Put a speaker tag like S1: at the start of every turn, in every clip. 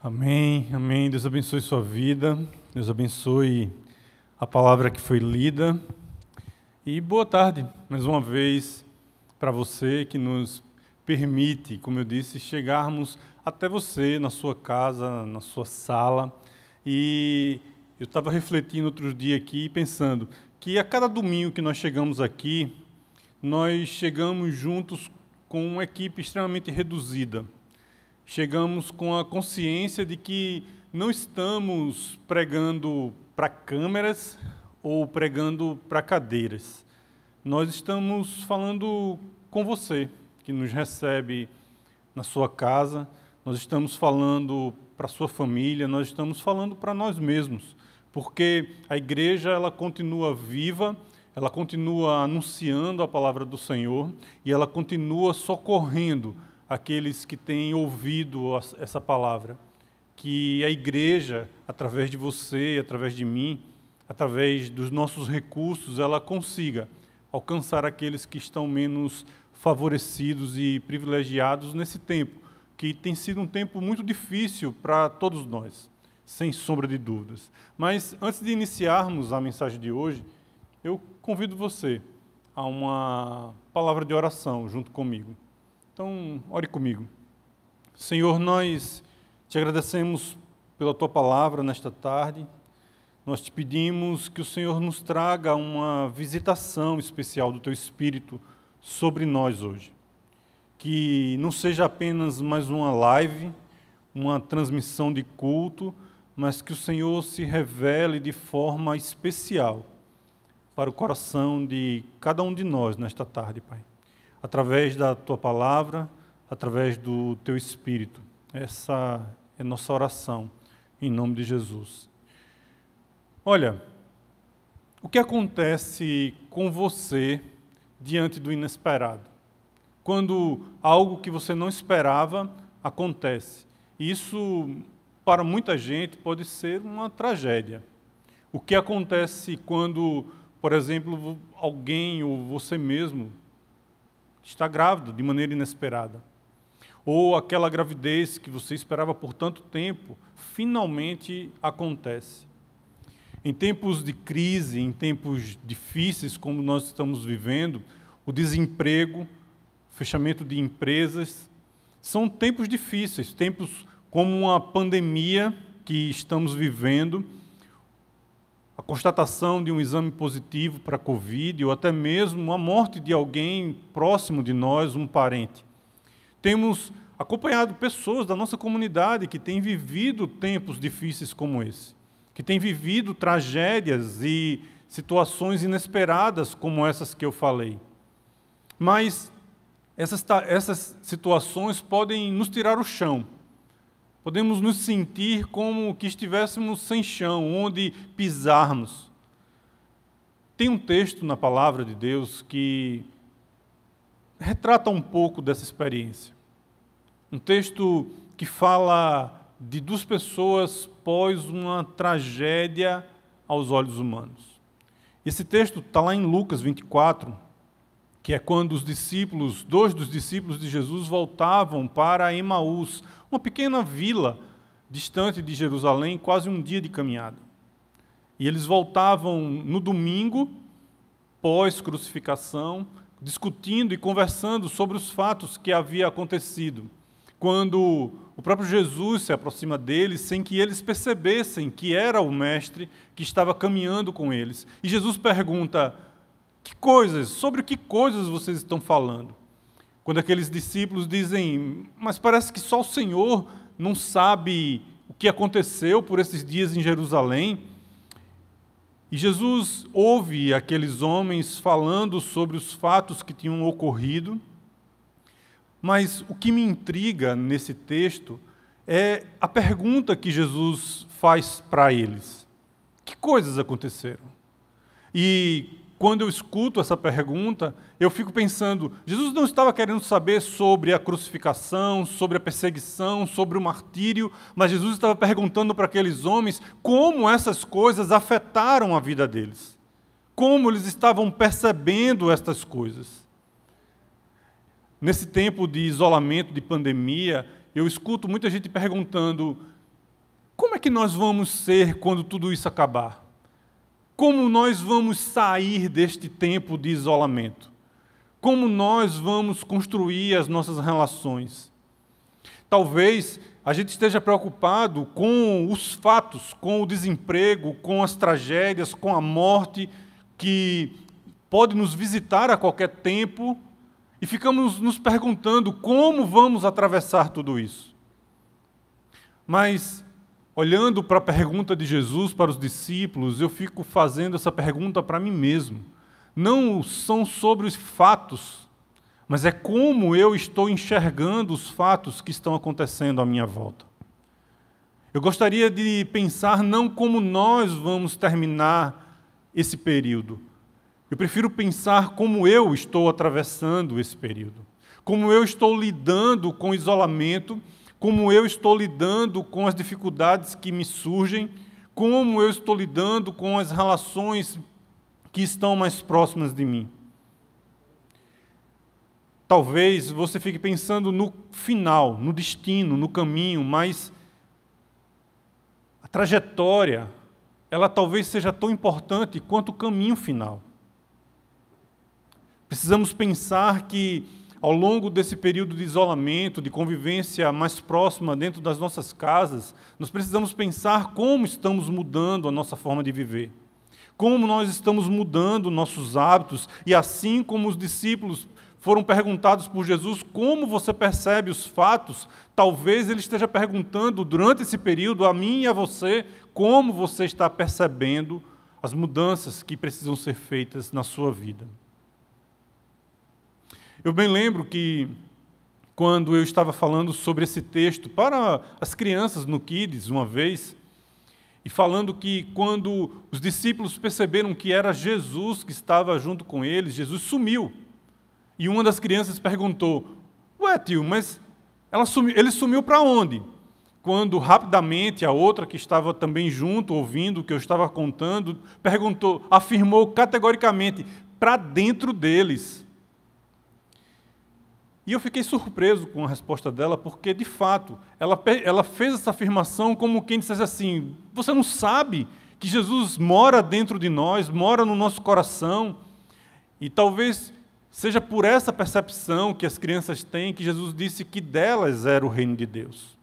S1: Amém, amém. Deus abençoe sua vida, Deus abençoe a palavra que foi lida. E boa tarde, mais uma vez, para você que nos permite, como eu disse, chegarmos até você, na sua casa, na sua sala. E eu estava refletindo outro dia aqui, pensando que a cada domingo que nós chegamos aqui, nós chegamos juntos com uma equipe extremamente reduzida chegamos com a consciência de que não estamos pregando para câmeras ou pregando para cadeiras. Nós estamos falando com você, que nos recebe na sua casa, nós estamos falando para sua família, nós estamos falando para nós mesmos, porque a igreja ela continua viva, ela continua anunciando a palavra do Senhor e ela continua socorrendo aqueles que têm ouvido essa palavra. Que a igreja, através de você, através de mim, através dos nossos recursos, ela consiga alcançar aqueles que estão menos favorecidos e privilegiados nesse tempo, que tem sido um tempo muito difícil para todos nós, sem sombra de dúvidas. Mas antes de iniciarmos a mensagem de hoje, eu convido você a uma palavra de oração junto comigo. Então, ore comigo. Senhor, nós te agradecemos pela tua palavra nesta tarde. Nós te pedimos que o Senhor nos traga uma visitação especial do teu Espírito sobre nós hoje. Que não seja apenas mais uma live, uma transmissão de culto, mas que o Senhor se revele de forma especial para o coração de cada um de nós nesta tarde, Pai através da tua palavra, através do teu espírito. Essa é nossa oração, em nome de Jesus. Olha, o que acontece com você diante do inesperado? Quando algo que você não esperava acontece. Isso, para muita gente, pode ser uma tragédia. O que acontece quando, por exemplo, alguém ou você mesmo está grávido de maneira inesperada. Ou aquela gravidez que você esperava por tanto tempo, finalmente acontece. Em tempos de crise, em tempos difíceis como nós estamos vivendo, o desemprego, fechamento de empresas, são tempos difíceis, tempos como uma pandemia que estamos vivendo, a constatação de um exame positivo para Covid, ou até mesmo a morte de alguém próximo de nós, um parente. Temos acompanhado pessoas da nossa comunidade que têm vivido tempos difíceis como esse, que têm vivido tragédias e situações inesperadas como essas que eu falei. Mas essas, essas situações podem nos tirar o chão Podemos nos sentir como que estivéssemos sem chão, onde pisarmos. Tem um texto na palavra de Deus que retrata um pouco dessa experiência. Um texto que fala de duas pessoas pós uma tragédia aos olhos humanos. Esse texto está lá em Lucas 24, que é quando os discípulos, dois dos discípulos de Jesus voltavam para Emaús, uma pequena vila distante de Jerusalém, quase um dia de caminhada. E eles voltavam no domingo, pós-crucificação, discutindo e conversando sobre os fatos que havia acontecido. Quando o próprio Jesus se aproxima deles, sem que eles percebessem que era o Mestre que estava caminhando com eles. E Jesus pergunta: Que coisas? Sobre que coisas vocês estão falando? Quando aqueles discípulos dizem, mas parece que só o Senhor não sabe o que aconteceu por esses dias em Jerusalém. E Jesus ouve aqueles homens falando sobre os fatos que tinham ocorrido. Mas o que me intriga nesse texto é a pergunta que Jesus faz para eles: Que coisas aconteceram? E quando eu escuto essa pergunta, eu fico pensando: Jesus não estava querendo saber sobre a crucificação, sobre a perseguição, sobre o martírio, mas Jesus estava perguntando para aqueles homens como essas coisas afetaram a vida deles. Como eles estavam percebendo estas coisas. Nesse tempo de isolamento, de pandemia, eu escuto muita gente perguntando: como é que nós vamos ser quando tudo isso acabar? Como nós vamos sair deste tempo de isolamento? Como nós vamos construir as nossas relações? Talvez a gente esteja preocupado com os fatos, com o desemprego, com as tragédias, com a morte que pode nos visitar a qualquer tempo e ficamos nos perguntando como vamos atravessar tudo isso. Mas, olhando para a pergunta de Jesus para os discípulos, eu fico fazendo essa pergunta para mim mesmo. Não são sobre os fatos mas é como eu estou enxergando os fatos que estão acontecendo à minha volta. Eu gostaria de pensar não como nós vamos terminar esse período. Eu prefiro pensar como eu estou atravessando esse período. Como eu estou lidando com o isolamento, como eu estou lidando com as dificuldades que me surgem, como eu estou lidando com as relações que estão mais próximas de mim. Talvez você fique pensando no final, no destino, no caminho, mas a trajetória, ela talvez seja tão importante quanto o caminho final. Precisamos pensar que ao longo desse período de isolamento, de convivência mais próxima dentro das nossas casas, nós precisamos pensar como estamos mudando a nossa forma de viver. Como nós estamos mudando nossos hábitos e assim como os discípulos foram perguntados por Jesus como você percebe os fatos, talvez ele esteja perguntando durante esse período a mim e a você como você está percebendo as mudanças que precisam ser feitas na sua vida. Eu bem lembro que quando eu estava falando sobre esse texto para as crianças no Kids uma vez, e falando que quando os discípulos perceberam que era Jesus que estava junto com eles, Jesus sumiu. E uma das crianças perguntou: Ué, tio, mas sumiu, ele sumiu para onde? Quando rapidamente a outra que estava também junto, ouvindo o que eu estava contando, perguntou, afirmou categoricamente: para dentro deles. E eu fiquei surpreso com a resposta dela, porque, de fato, ela, ela fez essa afirmação como quem dissesse assim: Você não sabe que Jesus mora dentro de nós, mora no nosso coração? E talvez Seja por essa percepção que as crianças têm que Jesus disse que delas era o reino de Deus.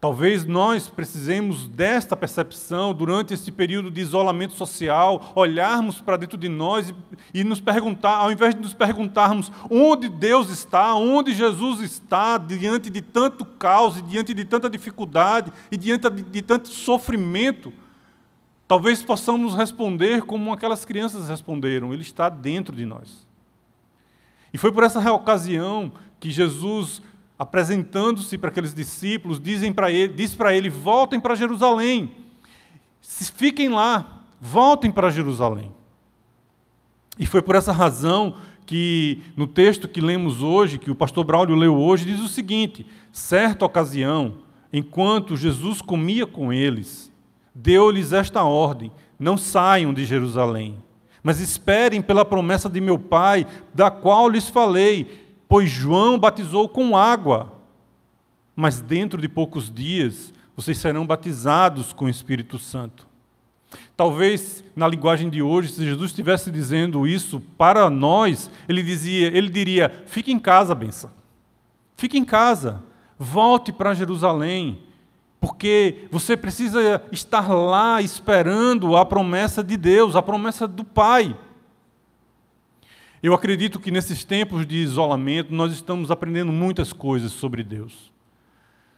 S1: Talvez nós precisemos desta percepção durante esse período de isolamento social, olharmos para dentro de nós e, e, nos perguntar, ao invés de nos perguntarmos onde Deus está, onde Jesus está, diante de tanto caos, diante de tanta dificuldade e diante de, de tanto sofrimento, talvez possamos responder como aquelas crianças responderam: Ele está dentro de nós. E foi por essa ocasião que Jesus, apresentando-se para aqueles discípulos, dizem para ele, diz para ele: voltem para Jerusalém, fiquem lá, voltem para Jerusalém. E foi por essa razão que no texto que lemos hoje, que o pastor Braulio leu hoje, diz o seguinte: certa ocasião, enquanto Jesus comia com eles, deu-lhes esta ordem: não saiam de Jerusalém mas esperem pela promessa de meu Pai, da qual lhes falei, pois João batizou com água, mas dentro de poucos dias vocês serão batizados com o Espírito Santo. Talvez na linguagem de hoje, se Jesus estivesse dizendo isso para nós, ele dizia, ele diria: "Fique em casa, benção. Fique em casa. Volte para Jerusalém porque você precisa estar lá esperando a promessa de Deus, a promessa do Pai. Eu acredito que nesses tempos de isolamento nós estamos aprendendo muitas coisas sobre Deus.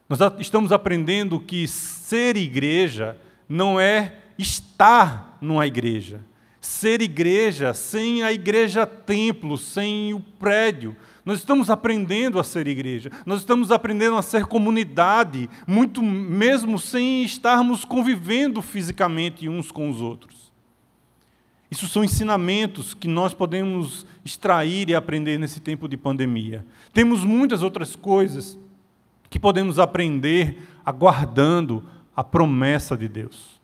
S1: Nós estamos aprendendo que ser igreja não é estar numa igreja. Ser igreja sem a igreja templo, sem o prédio, nós estamos aprendendo a ser igreja, nós estamos aprendendo a ser comunidade, muito mesmo sem estarmos convivendo fisicamente uns com os outros. Isso são ensinamentos que nós podemos extrair e aprender nesse tempo de pandemia. Temos muitas outras coisas que podemos aprender aguardando a promessa de Deus.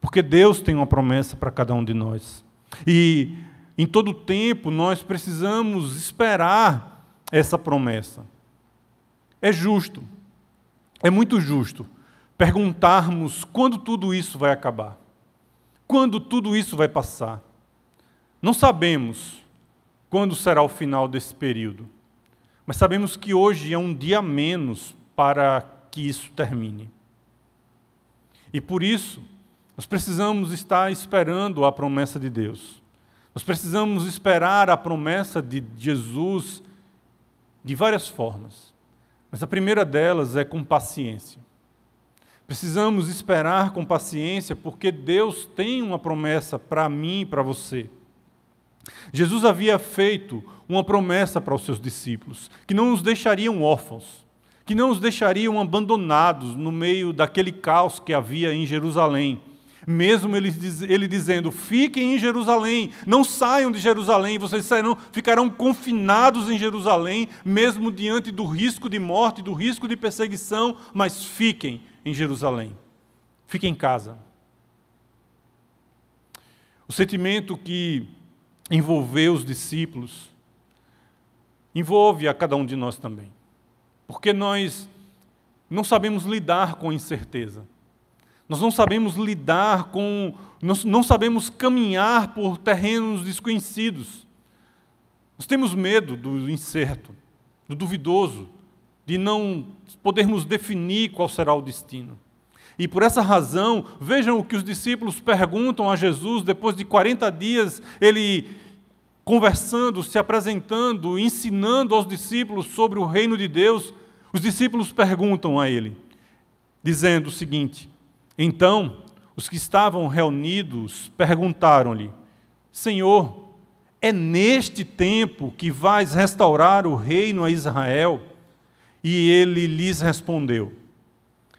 S1: Porque Deus tem uma promessa para cada um de nós. E em todo tempo nós precisamos esperar essa promessa. É justo, é muito justo perguntarmos quando tudo isso vai acabar, quando tudo isso vai passar. Não sabemos quando será o final desse período, mas sabemos que hoje é um dia menos para que isso termine. E por isso, nós precisamos estar esperando a promessa de Deus. Nós precisamos esperar a promessa de Jesus de várias formas. Mas a primeira delas é com paciência. Precisamos esperar com paciência, porque Deus tem uma promessa para mim e para você. Jesus havia feito uma promessa para os seus discípulos, que não os deixariam órfãos, que não os deixariam abandonados no meio daquele caos que havia em Jerusalém mesmo ele, ele dizendo: fiquem em Jerusalém, não saiam de Jerusalém, vocês serão, ficarão confinados em Jerusalém, mesmo diante do risco de morte, do risco de perseguição, mas fiquem em Jerusalém, fiquem em casa. O sentimento que envolveu os discípulos envolve a cada um de nós também, porque nós não sabemos lidar com incerteza. Nós não sabemos lidar com, nós não sabemos caminhar por terrenos desconhecidos. Nós temos medo do incerto, do duvidoso, de não podermos definir qual será o destino. E por essa razão, vejam o que os discípulos perguntam a Jesus depois de 40 dias, ele conversando, se apresentando, ensinando aos discípulos sobre o reino de Deus. Os discípulos perguntam a ele, dizendo o seguinte: então, os que estavam reunidos perguntaram-lhe: Senhor, é neste tempo que vais restaurar o reino a Israel? E ele lhes respondeu: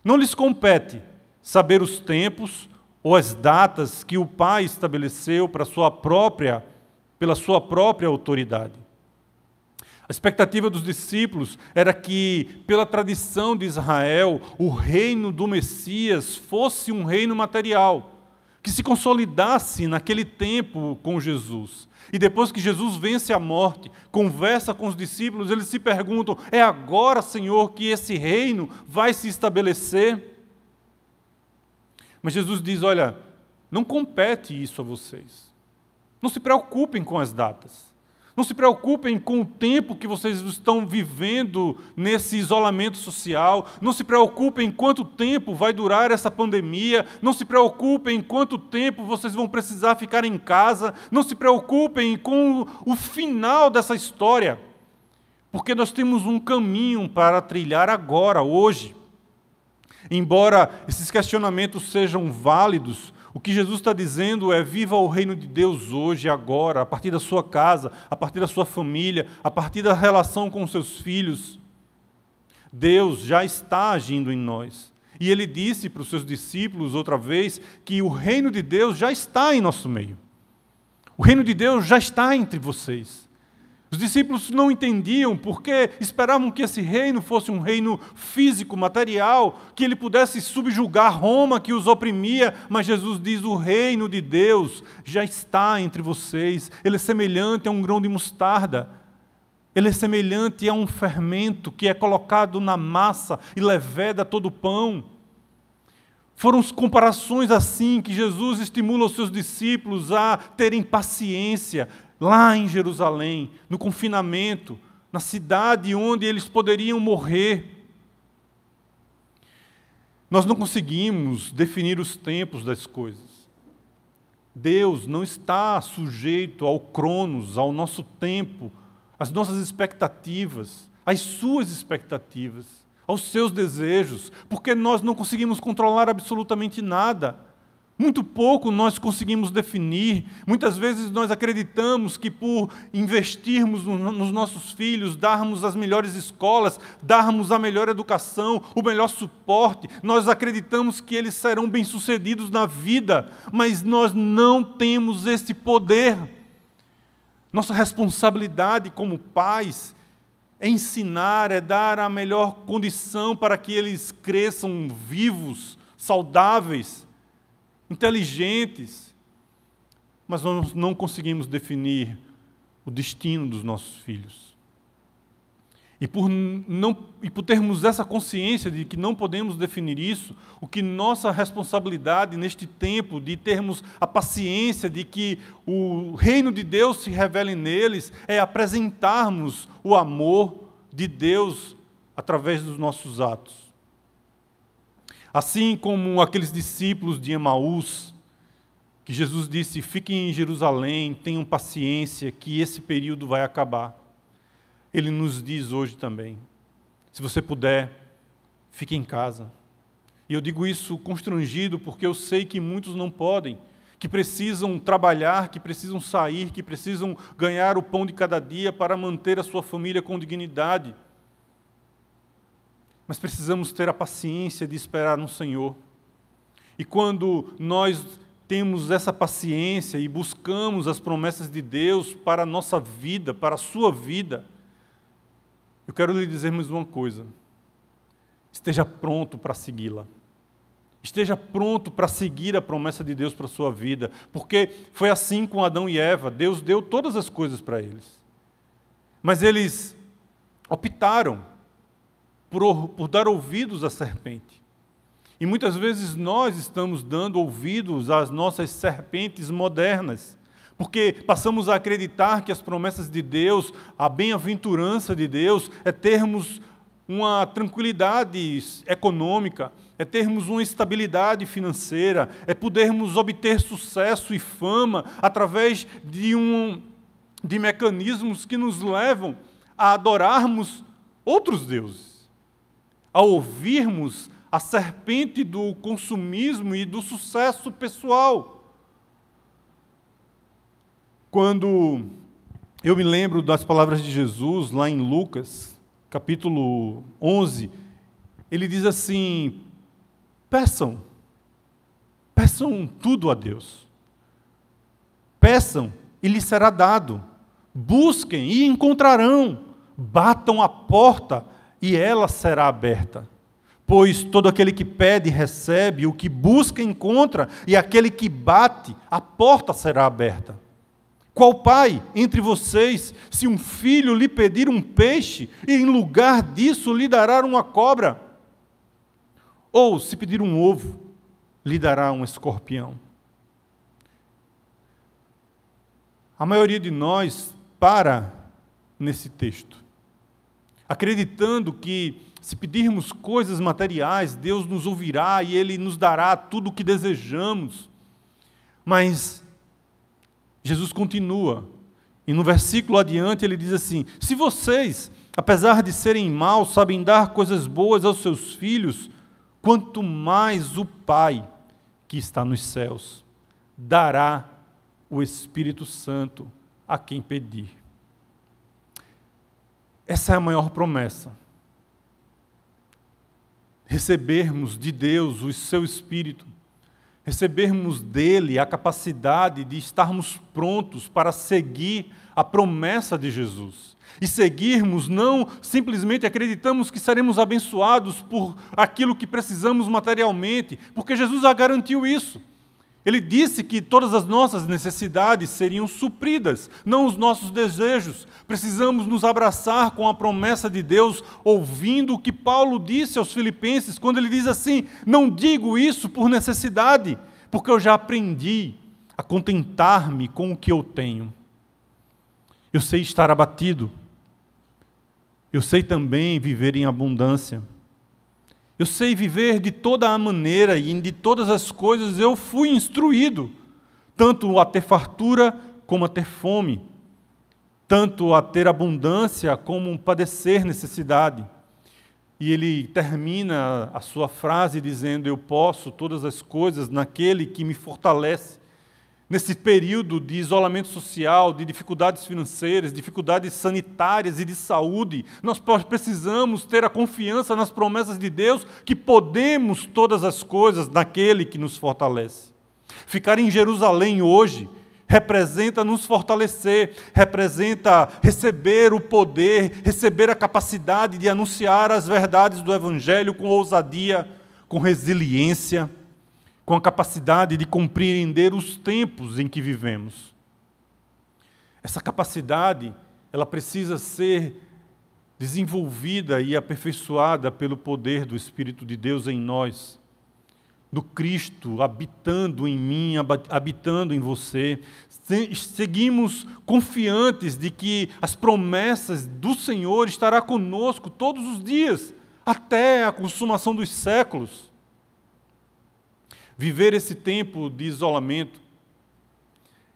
S1: Não lhes compete saber os tempos ou as datas que o Pai estabeleceu para sua própria, pela sua própria autoridade. A expectativa dos discípulos era que, pela tradição de Israel, o reino do Messias fosse um reino material, que se consolidasse naquele tempo com Jesus. E depois que Jesus vence a morte, conversa com os discípulos, eles se perguntam: é agora, Senhor, que esse reino vai se estabelecer? Mas Jesus diz: olha, não compete isso a vocês. Não se preocupem com as datas. Não se preocupem com o tempo que vocês estão vivendo nesse isolamento social. Não se preocupem quanto tempo vai durar essa pandemia. Não se preocupem quanto tempo vocês vão precisar ficar em casa. Não se preocupem com o final dessa história. Porque nós temos um caminho para trilhar agora, hoje. Embora esses questionamentos sejam válidos, o que Jesus está dizendo é: viva o reino de Deus hoje, agora, a partir da sua casa, a partir da sua família, a partir da relação com seus filhos. Deus já está agindo em nós. E ele disse para os seus discípulos outra vez que o reino de Deus já está em nosso meio. O reino de Deus já está entre vocês. Os discípulos não entendiam porque esperavam que esse reino fosse um reino físico, material, que ele pudesse subjugar Roma que os oprimia, mas Jesus diz: o reino de Deus já está entre vocês. Ele é semelhante a um grão de mostarda. Ele é semelhante a um fermento que é colocado na massa e leveda todo o pão. Foram comparações assim que Jesus estimula os seus discípulos a terem paciência, lá em Jerusalém, no confinamento, na cidade onde eles poderiam morrer. Nós não conseguimos definir os tempos das coisas. Deus não está sujeito ao cronos, ao nosso tempo, às nossas expectativas, às suas expectativas, aos seus desejos, porque nós não conseguimos controlar absolutamente nada. Muito pouco nós conseguimos definir. Muitas vezes nós acreditamos que por investirmos nos nossos filhos, darmos as melhores escolas, darmos a melhor educação, o melhor suporte, nós acreditamos que eles serão bem-sucedidos na vida, mas nós não temos esse poder. Nossa responsabilidade como pais é ensinar, é dar a melhor condição para que eles cresçam vivos, saudáveis inteligentes, mas nós não conseguimos definir o destino dos nossos filhos. E por, não, e por termos essa consciência de que não podemos definir isso, o que nossa responsabilidade neste tempo, de termos a paciência de que o reino de Deus se revele neles, é apresentarmos o amor de Deus através dos nossos atos. Assim como aqueles discípulos de Emaús, que Jesus disse: fiquem em Jerusalém, tenham paciência, que esse período vai acabar. Ele nos diz hoje também: se você puder, fique em casa. E eu digo isso constrangido porque eu sei que muitos não podem, que precisam trabalhar, que precisam sair, que precisam ganhar o pão de cada dia para manter a sua família com dignidade. Mas precisamos ter a paciência de esperar no Senhor. E quando nós temos essa paciência e buscamos as promessas de Deus para a nossa vida, para a sua vida, eu quero lhe dizer mais uma coisa. Esteja pronto para segui-la. Esteja pronto para seguir a promessa de Deus para a sua vida, porque foi assim com Adão e Eva. Deus deu todas as coisas para eles. Mas eles optaram por, por dar ouvidos à serpente. E muitas vezes nós estamos dando ouvidos às nossas serpentes modernas. Porque passamos a acreditar que as promessas de Deus, a bem-aventurança de Deus, é termos uma tranquilidade econômica, é termos uma estabilidade financeira, é podermos obter sucesso e fama através de, um, de mecanismos que nos levam a adorarmos outros deuses, a ouvirmos a serpente do consumismo e do sucesso pessoal. Quando eu me lembro das palavras de Jesus lá em Lucas, capítulo 11, ele diz assim: peçam, peçam tudo a Deus. Peçam e lhes será dado. Busquem e encontrarão. Batam a porta e ela será aberta. Pois todo aquele que pede, recebe, o que busca, encontra, e aquele que bate, a porta será aberta. Qual pai entre vocês, se um filho lhe pedir um peixe, e em lugar disso lhe dará uma cobra? Ou, se pedir um ovo, lhe dará um escorpião? A maioria de nós para nesse texto, acreditando que se pedirmos coisas materiais, Deus nos ouvirá e Ele nos dará tudo o que desejamos. Mas Jesus continua. E no versículo adiante ele diz assim: Se vocês, apesar de serem maus, sabem dar coisas boas aos seus filhos, quanto mais o Pai que está nos céus dará o Espírito Santo a quem pedir. Essa é a maior promessa. Recebermos de Deus o seu Espírito recebermos dele a capacidade de estarmos prontos para seguir a promessa de Jesus. E seguirmos, não simplesmente acreditamos que seremos abençoados por aquilo que precisamos materialmente, porque Jesus já garantiu isso. Ele disse que todas as nossas necessidades seriam supridas, não os nossos desejos. Precisamos nos abraçar com a promessa de Deus, ouvindo o que Paulo disse aos Filipenses, quando ele diz assim: Não digo isso por necessidade, porque eu já aprendi a contentar-me com o que eu tenho. Eu sei estar abatido, eu sei também viver em abundância. Eu sei viver de toda a maneira e de todas as coisas eu fui instruído, tanto a ter fartura como a ter fome, tanto a ter abundância como padecer necessidade. E ele termina a sua frase dizendo: Eu posso todas as coisas naquele que me fortalece nesse período de isolamento social, de dificuldades financeiras, dificuldades sanitárias e de saúde, nós precisamos ter a confiança nas promessas de Deus que podemos todas as coisas naquele que nos fortalece. Ficar em Jerusalém hoje representa nos fortalecer, representa receber o poder, receber a capacidade de anunciar as verdades do Evangelho com ousadia, com resiliência com a capacidade de compreender os tempos em que vivemos. Essa capacidade, ela precisa ser desenvolvida e aperfeiçoada pelo poder do Espírito de Deus em nós, do Cristo habitando em mim, habitando em você. Seguimos confiantes de que as promessas do Senhor estará conosco todos os dias, até a consumação dos séculos. Viver esse tempo de isolamento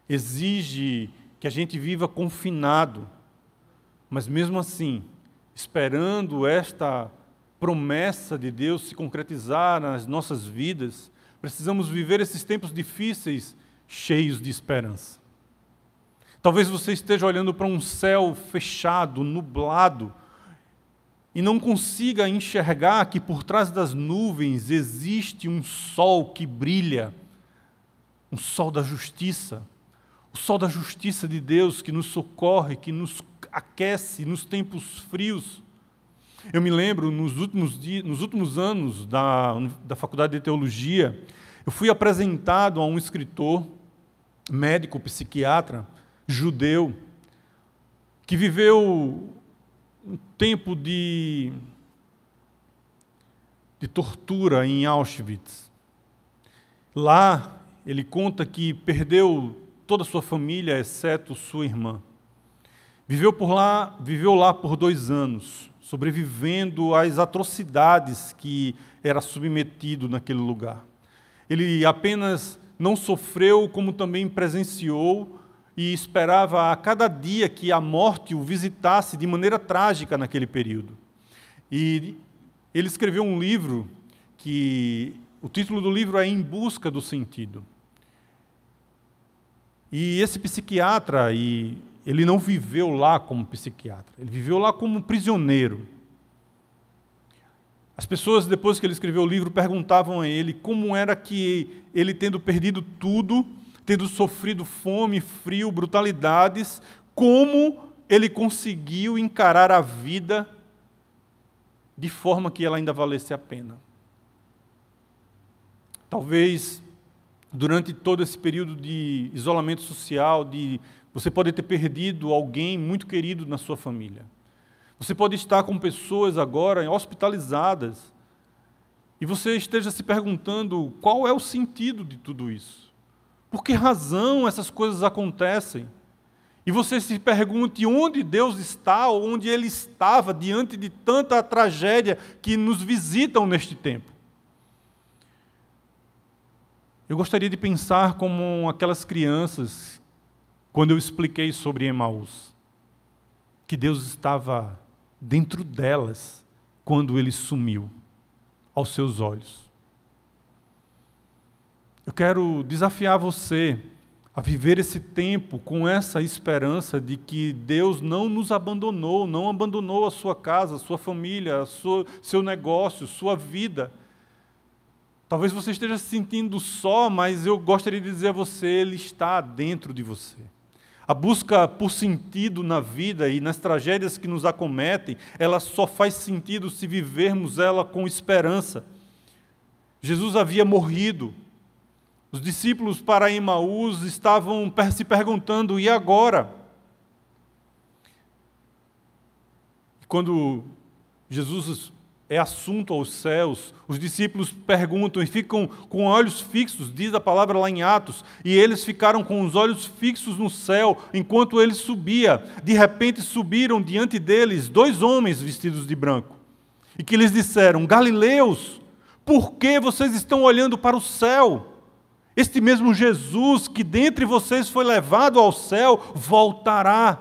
S1: exige que a gente viva confinado, mas mesmo assim, esperando esta promessa de Deus se concretizar nas nossas vidas, precisamos viver esses tempos difíceis cheios de esperança. Talvez você esteja olhando para um céu fechado, nublado, e não consiga enxergar que por trás das nuvens existe um sol que brilha, um sol da justiça, o sol da justiça de Deus que nos socorre, que nos aquece nos tempos frios. Eu me lembro, nos últimos, dias, nos últimos anos da, da faculdade de teologia, eu fui apresentado a um escritor, médico, psiquiatra, judeu, que viveu um tempo de, de tortura em Auschwitz. Lá, ele conta que perdeu toda a sua família, exceto sua irmã. Viveu por lá, viveu lá por dois anos, sobrevivendo às atrocidades que era submetido naquele lugar. Ele apenas não sofreu, como também presenciou e esperava a cada dia que a morte o visitasse de maneira trágica naquele período. E ele escreveu um livro que o título do livro é Em Busca do Sentido. E esse psiquiatra, e ele não viveu lá como psiquiatra, ele viveu lá como prisioneiro. As pessoas, depois que ele escreveu o livro, perguntavam a ele como era que ele, tendo perdido tudo, tendo sofrido fome, frio, brutalidades, como ele conseguiu encarar a vida de forma que ela ainda valesse a pena. Talvez durante todo esse período de isolamento social, de você pode ter perdido alguém muito querido na sua família. Você pode estar com pessoas agora hospitalizadas e você esteja se perguntando qual é o sentido de tudo isso. Por que razão essas coisas acontecem? E você se pergunte onde Deus está ou onde Ele estava diante de tanta tragédia que nos visitam neste tempo. Eu gostaria de pensar como aquelas crianças, quando eu expliquei sobre Emaús, que Deus estava dentro delas quando ele sumiu aos seus olhos. Eu quero desafiar você a viver esse tempo com essa esperança de que Deus não nos abandonou, não abandonou a sua casa, a sua família, a sua, seu negócio, sua vida Talvez você esteja se sentindo só, mas eu gostaria de dizer a você, Ele está dentro de você. A busca por sentido na vida e nas tragédias que nos acometem, ela só faz sentido se vivermos ela com esperança. Jesus havia morrido. Os discípulos para Emaús estavam se perguntando: e agora? Quando Jesus é assunto aos céus. Os discípulos perguntam e ficam com olhos fixos, diz a palavra lá em Atos, e eles ficaram com os olhos fixos no céu enquanto ele subia. De repente subiram diante deles dois homens vestidos de branco, e que lhes disseram: Galileus, por que vocês estão olhando para o céu? Este mesmo Jesus que dentre vocês foi levado ao céu voltará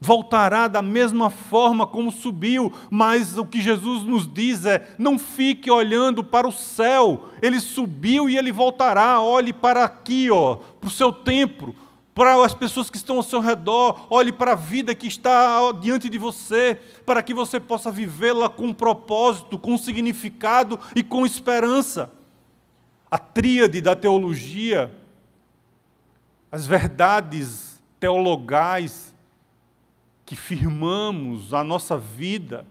S1: voltará da mesma forma como subiu, mas o que Jesus nos diz é: não fique olhando para o céu, ele subiu e ele voltará, olhe para aqui, ó, para o seu templo, para as pessoas que estão ao seu redor, olhe para a vida que está diante de você, para que você possa vivê-la com propósito, com significado e com esperança. A tríade da teologia, as verdades teologais, que firmamos a nossa vida,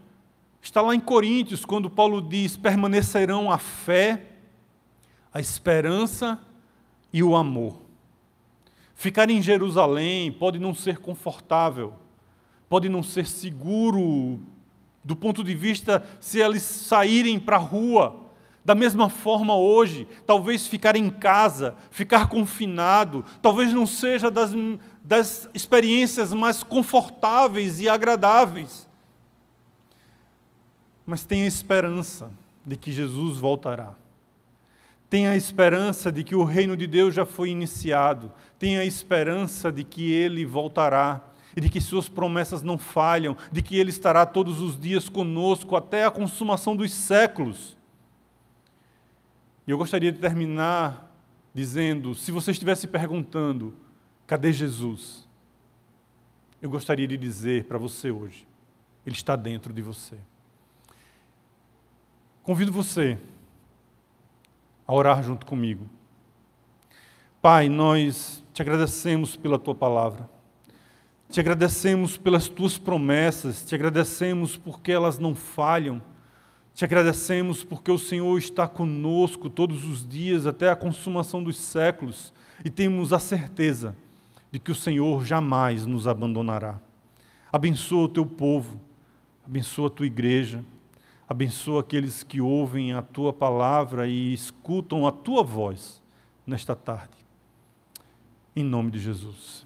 S1: está lá em Coríntios, quando Paulo diz: permanecerão a fé, a esperança e o amor. Ficar em Jerusalém pode não ser confortável, pode não ser seguro do ponto de vista se eles saírem para a rua. Da mesma forma hoje, talvez ficar em casa, ficar confinado, talvez não seja das, das experiências mais confortáveis e agradáveis. Mas tenha esperança de que Jesus voltará. Tenha esperança de que o reino de Deus já foi iniciado. Tenha esperança de que ele voltará e de que suas promessas não falham, de que ele estará todos os dias conosco até a consumação dos séculos. E eu gostaria de terminar dizendo: se você estivesse perguntando, cadê Jesus? Eu gostaria de dizer para você hoje: Ele está dentro de você. Convido você a orar junto comigo. Pai, nós te agradecemos pela tua palavra. Te agradecemos pelas tuas promessas, te agradecemos porque elas não falham. Te agradecemos porque o Senhor está conosco todos os dias até a consumação dos séculos e temos a certeza de que o Senhor jamais nos abandonará. Abençoa o teu povo, abençoa a tua igreja, abençoa aqueles que ouvem a tua palavra e escutam a tua voz nesta tarde. Em nome de Jesus.